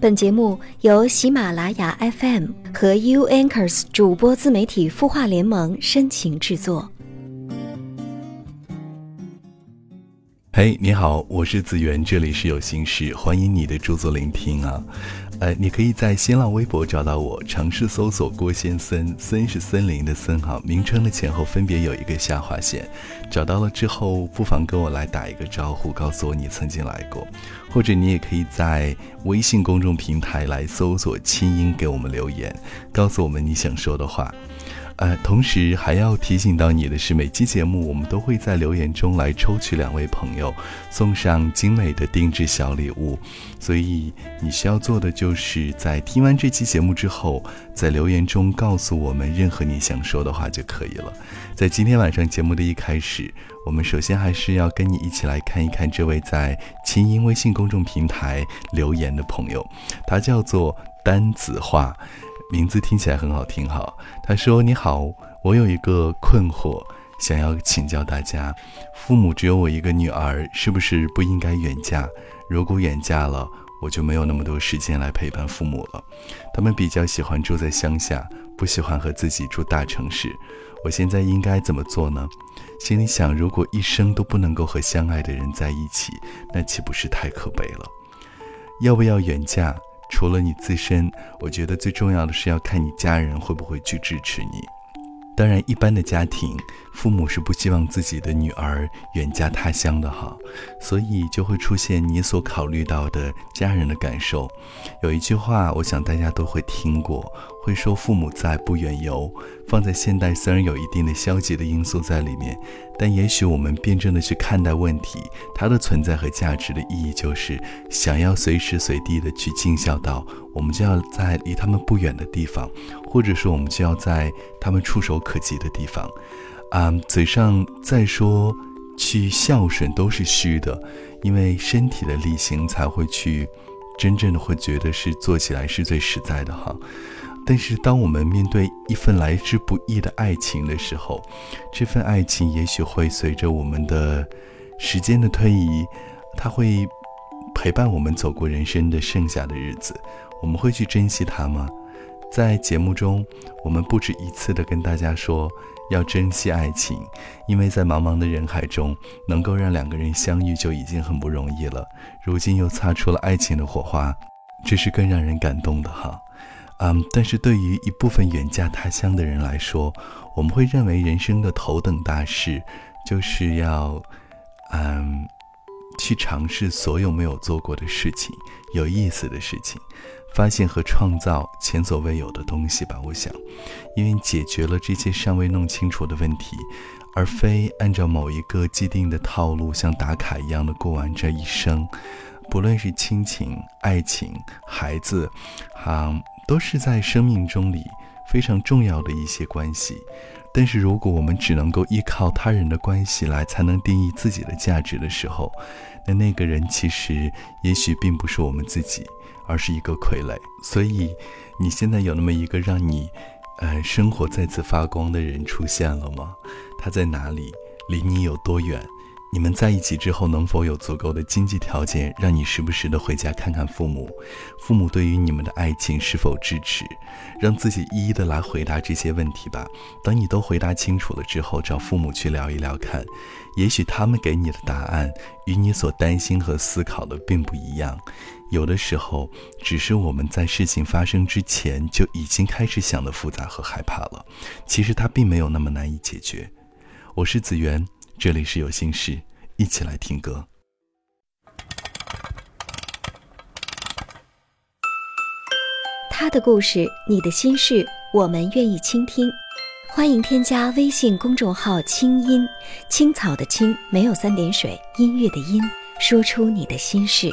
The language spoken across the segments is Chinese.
本节目由喜马拉雅 FM 和 U Anchors 主播自媒体孵化联盟深情制作。嘿，你好，我是子源，这里是有心事，欢迎你的驻足聆听啊。呃，你可以在新浪微博找到我，尝试搜索郭先森，森是森林的森哈，名称的前后分别有一个下划线。找到了之后，不妨跟我来打一个招呼，告诉我你曾经来过，或者你也可以在微信公众平台来搜索“清音”，给我们留言，告诉我们你想说的话。呃，同时还要提醒到你的是，每期节目我们都会在留言中来抽取两位朋友，送上精美的定制小礼物。所以你需要做的就是在听完这期节目之后，在留言中告诉我们任何你想说的话就可以了。在今天晚上节目的一开始，我们首先还是要跟你一起来看一看这位在清音微信公众平台留言的朋友，他叫做丹子画。名字听起来很好听哈。他说：“你好，我有一个困惑，想要请教大家。父母只有我一个女儿，是不是不应该远嫁？如果远嫁了，我就没有那么多时间来陪伴父母了。他们比较喜欢住在乡下，不喜欢和自己住大城市。我现在应该怎么做呢？心里想，如果一生都不能够和相爱的人在一起，那岂不是太可悲了？要不要远嫁？”除了你自身，我觉得最重要的是要看你家人会不会去支持你。当然，一般的家庭，父母是不希望自己的女儿远嫁他乡的哈，所以就会出现你所考虑到的家人的感受。有一句话，我想大家都会听过，会说“父母在，不远游”。放在现代，虽然有一定的消极的因素在里面，但也许我们辩证的去看待问题，它的存在和价值的意义就是，想要随时随地的去尽孝道，我们就要在离他们不远的地方，或者说我们就要在他们触手可及的地方。啊，嘴上再说去孝顺都是虚的，因为身体的力行才会去，真正的会觉得是做起来是最实在的哈。但是，当我们面对一份来之不易的爱情的时候，这份爱情也许会随着我们的时间的推移，它会陪伴我们走过人生的剩下的日子。我们会去珍惜它吗？在节目中，我们不止一次的跟大家说要珍惜爱情，因为在茫茫的人海中，能够让两个人相遇就已经很不容易了。如今又擦出了爱情的火花，这是更让人感动的哈。嗯，但是对于一部分远嫁他乡的人来说，我们会认为人生的头等大事，就是要，嗯，去尝试所有没有做过的事情，有意思的事情，发现和创造前所未有的东西吧。我想，因为解决了这些尚未弄清楚的问题，而非按照某一个既定的套路，像打卡一样的过完这一生。不论是亲情、爱情、孩子，哈。都是在生命中里非常重要的一些关系，但是如果我们只能够依靠他人的关系来才能定义自己的价值的时候，那那个人其实也许并不是我们自己，而是一个傀儡。所以，你现在有那么一个让你，呃，生活再次发光的人出现了吗？他在哪里？离你有多远？你们在一起之后，能否有足够的经济条件，让你时不时的回家看看父母？父母对于你们的爱情是否支持？让自己一一的来回答这些问题吧。等你都回答清楚了之后，找父母去聊一聊看，也许他们给你的答案与你所担心和思考的并不一样。有的时候，只是我们在事情发生之前就已经开始想的复杂和害怕了。其实它并没有那么难以解决。我是子源。这里是有心事，一起来听歌。他的故事，你的心事，我们愿意倾听。欢迎添加微信公众号“清音青草”的青，没有三点水，音乐的音，说出你的心事。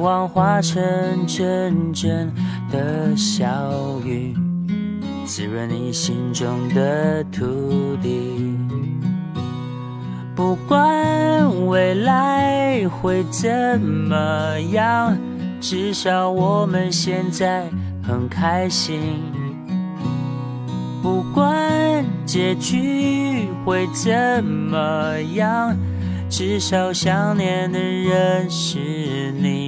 望化成阵阵的小雨，滋润你心中的土地。不管未来会怎么样，至少我们现在很开心。不管结局会怎么样。至少想念的人是你，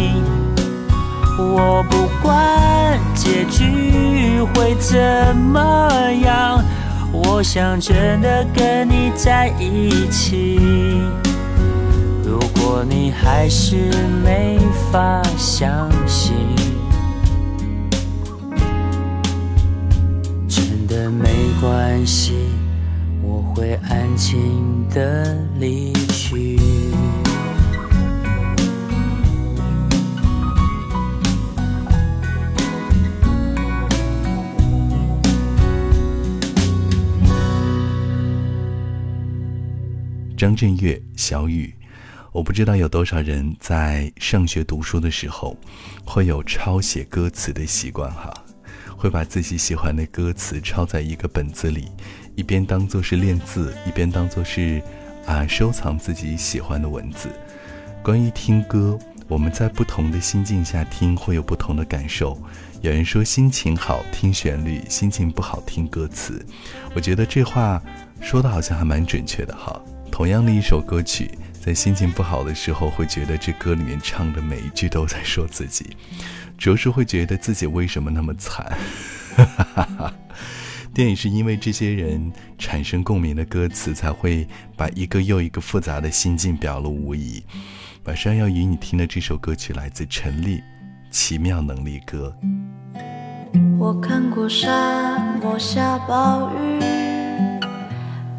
我不管结局会怎么样，我想真的跟你在一起。如果你还是没法相信，真的没关系，我会安静的离去。张震岳，小雨，我不知道有多少人在上学读书的时候，会有抄写歌词的习惯哈，会把自己喜欢的歌词抄在一个本子里，一边当做是练字，一边当做是啊收藏自己喜欢的文字。关于听歌，我们在不同的心境下听会有不同的感受。有人说心情好听旋律，心情不好听歌词。我觉得这话说的好像还蛮准确的哈。同样的一首歌曲，在心情不好的时候，会觉得这歌里面唱的每一句都在说自己，主要是会觉得自己为什么那么惨。电影是因为这些人产生共鸣的歌词，才会把一个又一个复杂的心境表露无遗。马上要与你听的这首歌曲来自陈粒，《奇妙能力歌》。我看过沙漠下暴雨。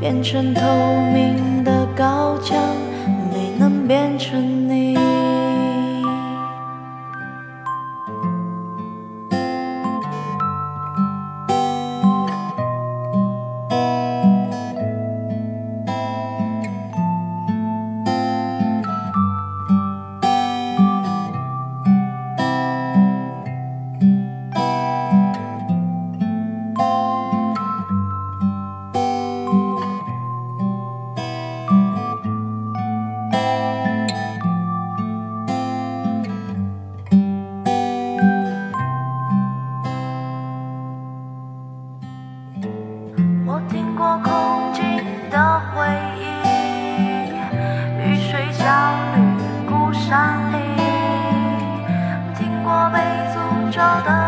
变成透明的高墙，没能变成包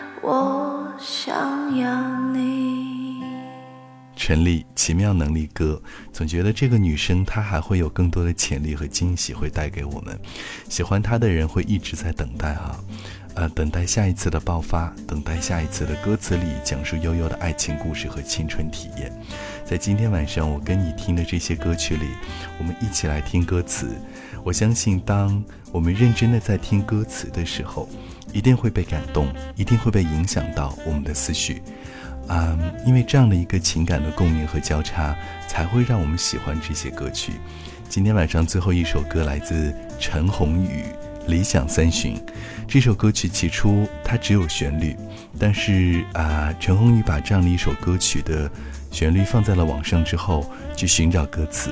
我想要你。陈粒奇妙能力歌，总觉得这个女生她还会有更多的潜力和惊喜会带给我们，喜欢她的人会一直在等待哈。呃，等待下一次的爆发，等待下一次的歌词里讲述悠悠的爱情故事和青春体验。在今天晚上，我跟你听的这些歌曲里，我们一起来听歌词。我相信，当我们认真的在听歌词的时候，一定会被感动，一定会被影响到我们的思绪。啊，因为这样的一个情感的共鸣和交叉，才会让我们喜欢这些歌曲。今天晚上最后一首歌来自陈鸿宇。理想三旬，这首歌曲起初它只有旋律，但是啊，陈鸿宇把这样的一首歌曲的旋律放在了网上之后，去寻找歌词，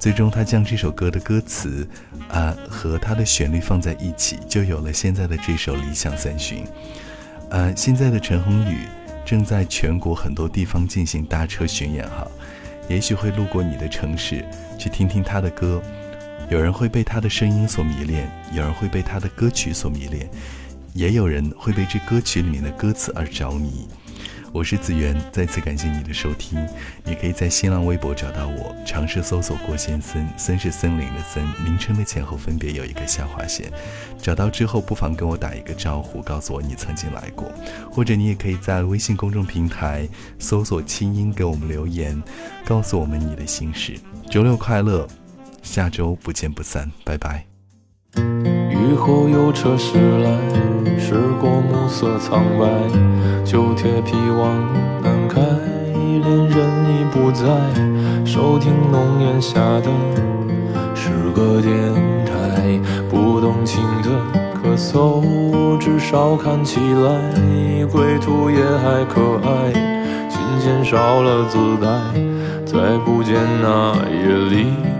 最终他将这首歌的歌词啊和他的旋律放在一起，就有了现在的这首理想三旬。呃，现在的陈鸿宇正在全国很多地方进行搭车巡演哈，也许会路过你的城市，去听听他的歌。有人会被他的声音所迷恋，有人会被他的歌曲所迷恋，也有人会被这歌曲里面的歌词而着迷。我是子源，再次感谢你的收听。你可以在新浪微博找到我，尝试搜索“郭先森”，森是森林的森，名称的前后分别有一个下划线。找到之后，不妨跟我打一个招呼，告诉我你曾经来过，或者你也可以在微信公众平台搜索“清音”给我们留言，告诉我们你的心事。周六快乐！下周不见不散，拜拜。雨后有车驶来，驶过暮色苍白，旧铁皮往南开，恋人已不在，收听浓烟下的诗歌电台，不动情的咳嗽，至少看起来归途也还可爱，琴弦少了姿态，再不见那夜里。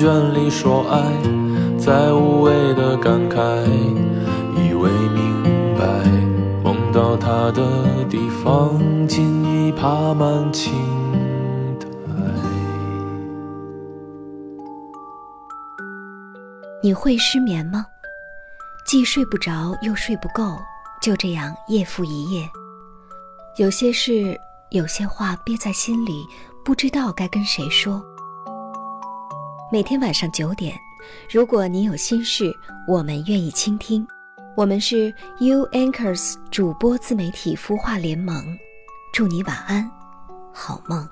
在困倦里说爱，在无谓的感慨，以为明白，梦到他的地方，竟已爬满青苔。你会失眠吗？既睡不着，又睡不够，就这样夜复一夜。有些事。有些话憋在心里，不知道该跟谁说。每天晚上九点，如果你有心事，我们愿意倾听。我们是 U Anchors 主播自媒体孵化联盟，祝你晚安，好梦。